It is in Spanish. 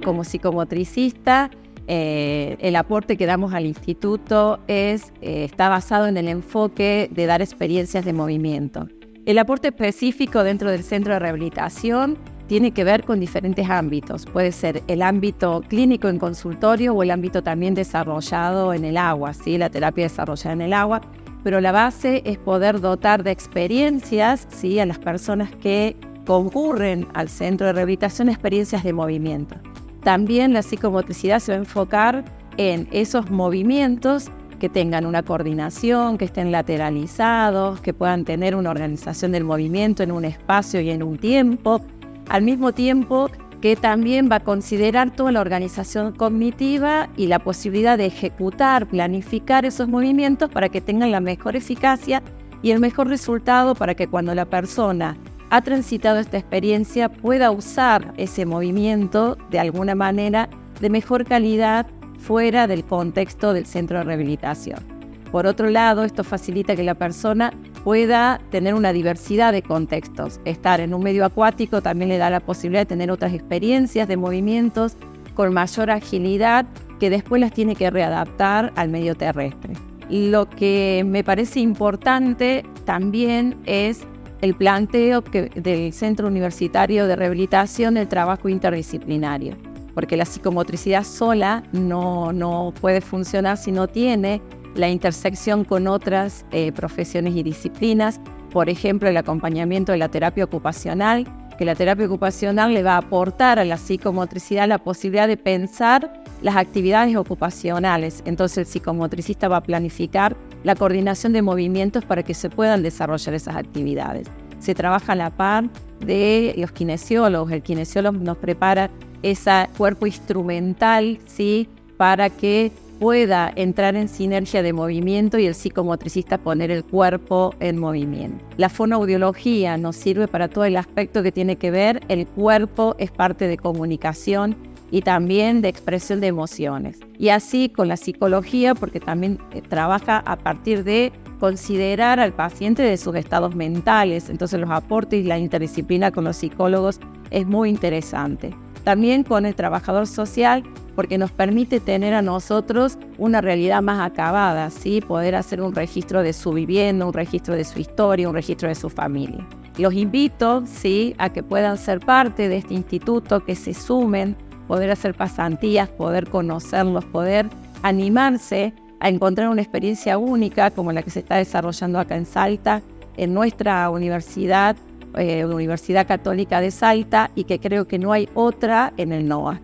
como psicomotricista, eh, el aporte que damos al instituto es, eh, está basado en el enfoque de dar experiencias de movimiento. El aporte específico dentro del centro de rehabilitación tiene que ver con diferentes ámbitos. Puede ser el ámbito clínico en consultorio o el ámbito también desarrollado en el agua, ¿sí? la terapia desarrollada en el agua. Pero la base es poder dotar de experiencias ¿sí? a las personas que concurren al centro de rehabilitación, experiencias de movimiento. También la psicomotricidad se va a enfocar en esos movimientos que tengan una coordinación, que estén lateralizados, que puedan tener una organización del movimiento en un espacio y en un tiempo, al mismo tiempo que también va a considerar toda la organización cognitiva y la posibilidad de ejecutar, planificar esos movimientos para que tengan la mejor eficacia y el mejor resultado para que cuando la persona ha transitado esta experiencia pueda usar ese movimiento de alguna manera de mejor calidad fuera del contexto del centro de rehabilitación. Por otro lado, esto facilita que la persona pueda tener una diversidad de contextos. Estar en un medio acuático también le da la posibilidad de tener otras experiencias de movimientos con mayor agilidad que después las tiene que readaptar al medio terrestre. Lo que me parece importante también es el planteo del Centro Universitario de Rehabilitación del Trabajo Interdisciplinario, porque la psicomotricidad sola no, no puede funcionar si no tiene la intersección con otras eh, profesiones y disciplinas, por ejemplo, el acompañamiento de la terapia ocupacional, que la terapia ocupacional le va a aportar a la psicomotricidad la posibilidad de pensar las actividades ocupacionales. Entonces el psicomotricista va a planificar la coordinación de movimientos para que se puedan desarrollar esas actividades. Se trabaja a la par de los kinesiólogos. El kinesiólogo nos prepara ese cuerpo instrumental, ¿sí? Para que pueda entrar en sinergia de movimiento y el psicomotricista poner el cuerpo en movimiento. La fonoaudiología nos sirve para todo el aspecto que tiene que ver, el cuerpo es parte de comunicación y también de expresión de emociones. Y así con la psicología, porque también eh, trabaja a partir de considerar al paciente de sus estados mentales, entonces los aportes y la interdisciplina con los psicólogos es muy interesante. También con el trabajador social, porque nos permite tener a nosotros una realidad más acabada, ¿sí? poder hacer un registro de su vivienda, un registro de su historia, un registro de su familia. Los invito ¿sí? a que puedan ser parte de este instituto, que se sumen poder hacer pasantías, poder conocerlos, poder animarse a encontrar una experiencia única como la que se está desarrollando acá en Salta, en nuestra universidad, eh, Universidad Católica de Salta, y que creo que no hay otra en el NOA.